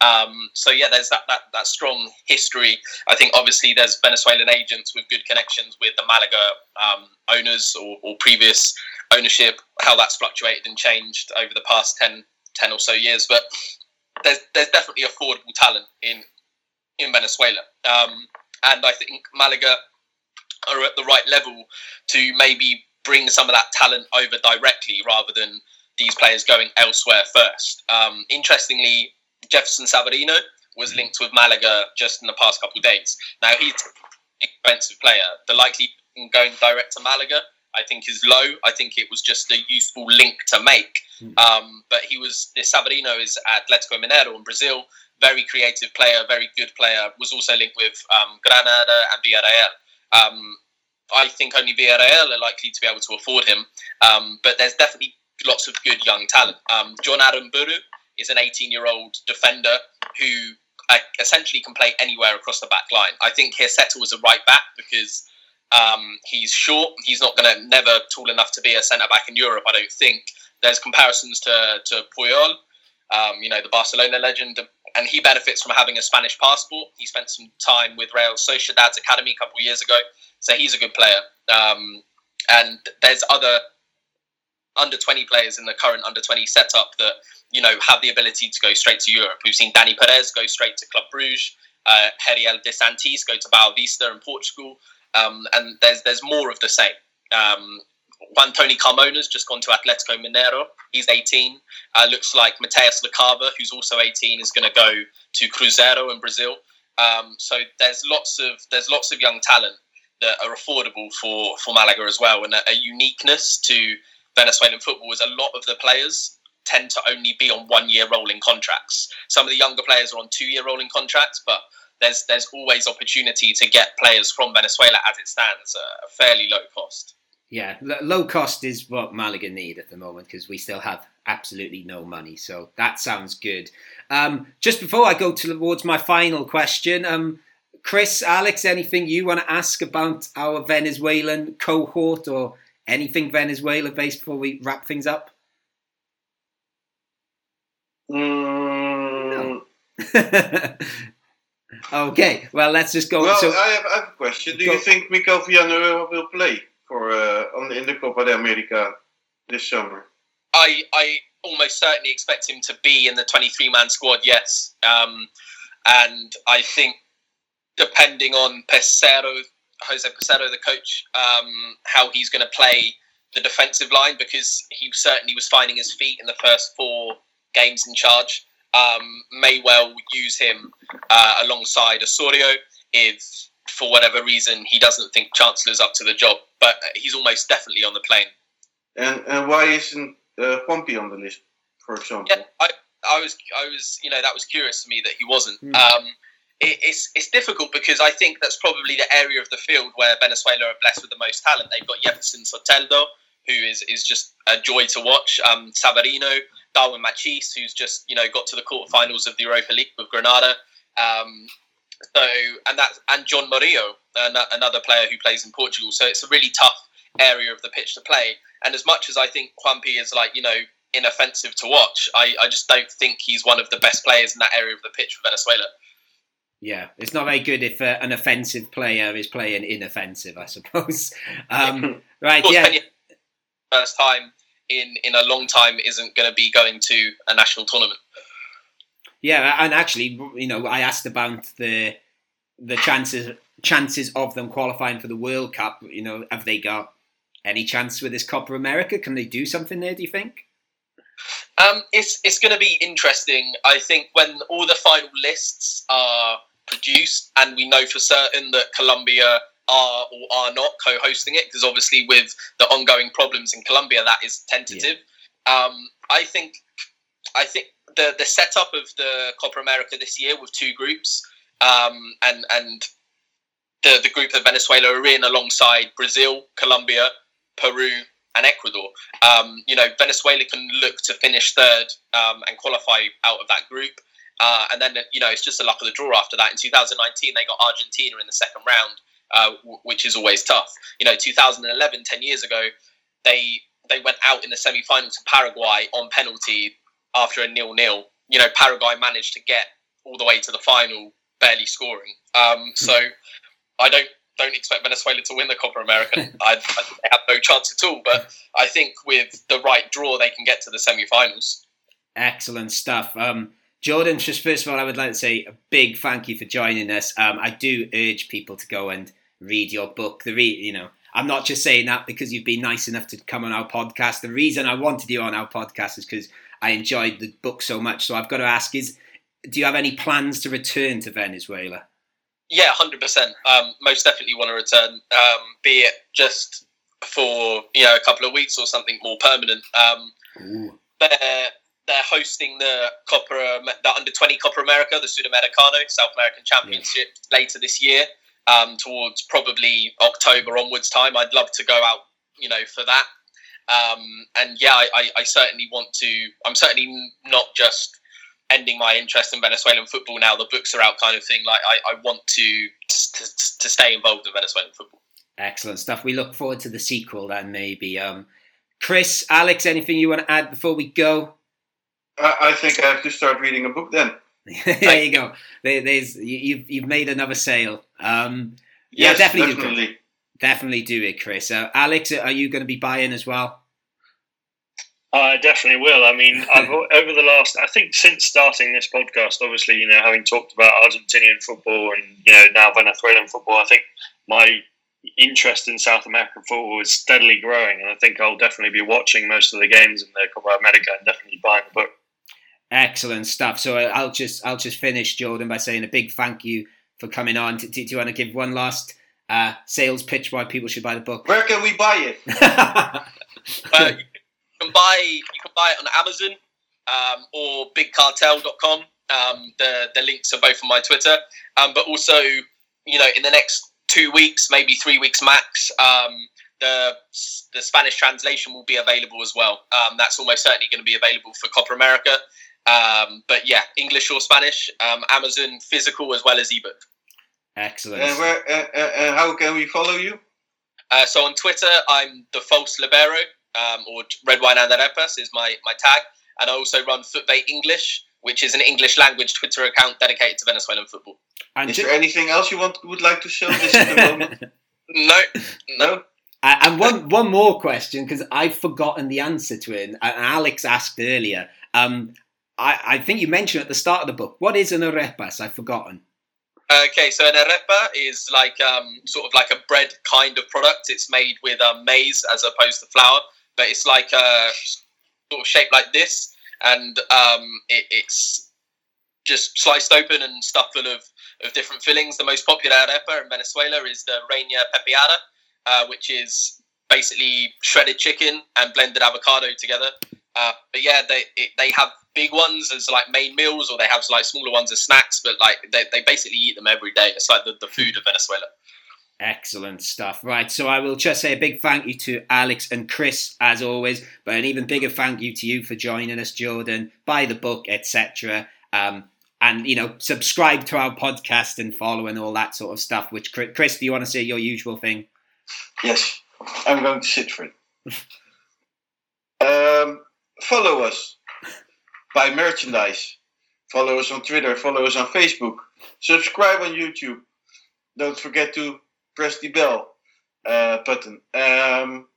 Um, so yeah, there's that, that that strong history. I think obviously there's Venezuelan agents with good connections with the Malaga um, owners or, or previous ownership. How that's fluctuated and changed over the past 10, 10 or so years, but there's there's definitely affordable talent in in Venezuela, um, and I think Malaga are at the right level to maybe bring some of that talent over directly rather than these players going elsewhere first. Um, interestingly, Jefferson Savarino was linked with Malaga just in the past couple of days. Now he's an expensive player. The likely going direct to Malaga, I think, is low. I think it was just a useful link to make. Um, but he was Savarino is at Atletico Mineiro in Brazil. Very creative player, very good player. Was also linked with um, Granada and Villarreal. Um, I think only Villarreal are likely to be able to afford him. Um, but there's definitely lots of good young talent. Um, Jon Aramburu is an 18 year old defender who essentially can play anywhere across the back line. I think Hirsetto was a right back because um, he's short. He's not going to never tall enough to be a centre back in Europe. I don't think. There's comparisons to to Puyol, um, you know, the Barcelona legend, and he benefits from having a Spanish passport. He spent some time with Real Sociedad's academy a couple of years ago, so he's a good player. Um, and there's other under 20 players in the current under 20 setup that you know have the ability to go straight to Europe. We've seen Danny Perez go straight to Club Bruges, uh, Heriel de Santis go to Boa Vista in Portugal, um, and there's there's more of the same. Um, Juan Tony Carmona's just gone to Atletico Mineiro. He's 18. Uh, looks like Matías Lacava, who's also 18, is going to go to Cruzeiro in Brazil. Um, so there's lots of there's lots of young talent that are affordable for for Malaga as well, and a, a uniqueness to Venezuelan football is a lot of the players tend to only be on one year rolling contracts. Some of the younger players are on two year rolling contracts, but there's there's always opportunity to get players from Venezuela as it stands at a fairly low cost. Yeah, low cost is what Malaga need at the moment because we still have absolutely no money. So that sounds good. Um, just before I go towards my final question, um, Chris, Alex, anything you want to ask about our Venezuelan cohort or anything Venezuela based before we wrap things up? Mm, okay, well, let's just go. well, so, I, have, I have a question. Do Go- you think Miguel Villanueva will play for uh, on the, in the Copa de America this summer? I I almost certainly expect him to be in the 23 man squad. Yes, um, and I think depending on Peseiro Jose Peseiro, the coach, um, how he's going to play the defensive line because he certainly was finding his feet in the first four games in charge. Um, may well use him uh, alongside Osorio if, for whatever reason, he doesn't think Chancellor's up to the job. But he's almost definitely on the plane. And and why isn't uh, Juanpi on the list, for example? Yeah, I, I was, I was, you know, that was curious to me that he wasn't. Hmm. Um, it, it's it's difficult because I think that's probably the area of the field where Venezuela are blessed with the most talent. They've got Jefferson Soteldo, who is is just a joy to watch. Um, Savarino, Darwin Machis, who's just you know got to the quarterfinals of the Europa League with Granada. Um, so and that and John Murillo, an- another player who plays in Portugal. So it's a really tough area of the pitch to play. And as much as I think Juanpi is like you know inoffensive to watch, I, I just don't think he's one of the best players in that area of the pitch for Venezuela. Yeah, it's not very good if uh, an offensive player is playing inoffensive, I suppose. Um, right, course, yeah. First time in in a long time isn't going to be going to a national tournament. Yeah, and actually, you know, I asked about the the chances chances of them qualifying for the World Cup. You know, have they got any chance with this Copa America? Can they do something there? Do you think? Um, it's it's going to be interesting. I think when all the final lists are produced, and we know for certain that Colombia are or are not co-hosting it, because obviously with the ongoing problems in Colombia, that is tentative. Um, I think I think the the setup of the Copa America this year with two groups, um, and and the the group that Venezuela are in alongside Brazil, Colombia, Peru, and Ecuador. Um, you know, Venezuela can look to finish third um, and qualify out of that group. Uh, and then, you know, it's just a luck of the draw after that. In 2019, they got Argentina in the second round, uh, w- which is always tough. You know, 2011, 10 years ago, they they went out in the semi-final to Paraguay on penalty after a nil-nil. You know, Paraguay managed to get all the way to the final, barely scoring. Um, so I don't don't expect Venezuela to win the Copa America. I, I they have no chance at all. But I think with the right draw, they can get to the semi-finals. Excellent stuff. Um, Jordan, just first of all, I would like to say a big thank you for joining us. Um, I do urge people to go and read your book. The re- you know, I'm not just saying that because you've been nice enough to come on our podcast. The reason I wanted you on our podcast is because I enjoyed the book so much. So I've got to ask: Is do you have any plans to return to Venezuela? Yeah, hundred percent. Um, most definitely want to return. Um, be it just for you know a couple of weeks or something more permanent. Um, Ooh. They're hosting the Copa the under twenty Copa America, the Sudamericano South American Championship later this year. Um, towards probably October onwards time. I'd love to go out, you know, for that. Um, and yeah, I, I, I certainly want to. I'm certainly not just ending my interest in Venezuelan football now. The books are out, kind of thing. Like I, I want to, to to stay involved in Venezuelan football. Excellent stuff. We look forward to the sequel then, maybe. Um, Chris, Alex, anything you want to add before we go? I, I think I have to start reading a book then. there you go. There, there's you, you've you've made another sale. Um, yeah, Yes, definitely, do definitely. it. definitely do it, Chris. Uh, Alex, are you going to be buying as well? I definitely will. I mean, I've, over the last, I think since starting this podcast, obviously, you know, having talked about Argentinian football and, you know, now Venezuelan football, I think my interest in South American football is steadily growing. And I think I'll definitely be watching most of the games in the Copa America and definitely buying the book. Excellent stuff. So uh, I'll just I'll just finish, Jordan, by saying a big thank you for coming on. Do, do you want to give one last uh, sales pitch why people should buy the book? Where can we buy it? Uh, you can buy you can buy it on Amazon um, or BigCartel.com. Um, the the links are both on my Twitter. Um, but also, you know, in the next two weeks, maybe three weeks max, um, the the Spanish translation will be available as well. Um, that's almost certainly going to be available for Copa America. Um, but yeah, English or Spanish, um, Amazon physical as well as ebook. Excellent. And where? Uh, uh, uh, how can we follow you? Uh, so on Twitter, I'm the false libero, um, or red wine and arepas is my, my tag, and I also run FUTVE English, which is an English language Twitter account dedicated to Venezuelan football. And Is ju- there anything else you want would like to show this at the moment? No, no. No. And one one more question because I've forgotten the answer to it. And Alex asked earlier. Um, I, I think you mentioned at the start of the book. What is an arepas? I've forgotten. Okay, so an arepa is like um, sort of like a bread kind of product. It's made with um, maize as opposed to flour, but it's like a sort of shaped like this, and um, it, it's just sliced open and stuffed full of, of different fillings. The most popular arepa in Venezuela is the Reina Pepiada, uh, which is basically shredded chicken and blended avocado together. Uh, but yeah, they it, they have big ones as like main meals, or they have like smaller ones as snacks. But like they, they basically eat them every day. It's like the, the food of Venezuela. Excellent stuff. Right, so I will just say a big thank you to Alex and Chris as always, but an even bigger thank you to you for joining us, Jordan. Buy the book, etc. Um, and you know, subscribe to our podcast and follow and all that sort of stuff. Which Chris, do you want to say your usual thing? Yes, I'm going to sit for it. um, follow us, buy merchandise, follow us on Twitter, follow us on Facebook, subscribe on YouTube. Don't forget to press the bell uh, button. Um,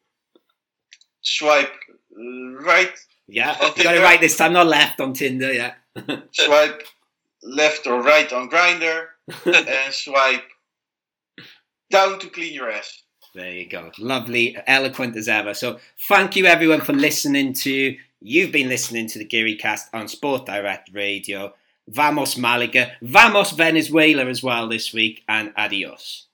swipe right. Yeah, you got it right this time, not left on Tinder. Yeah. swipe left or right on Grindr, and swipe down to clean your ass. There you go. Lovely, eloquent as ever. So, thank you everyone for listening to. You've been listening to the Geary Cast on Sport Direct Radio. Vamos Malaga, Vamos Venezuela as well this week, and adios.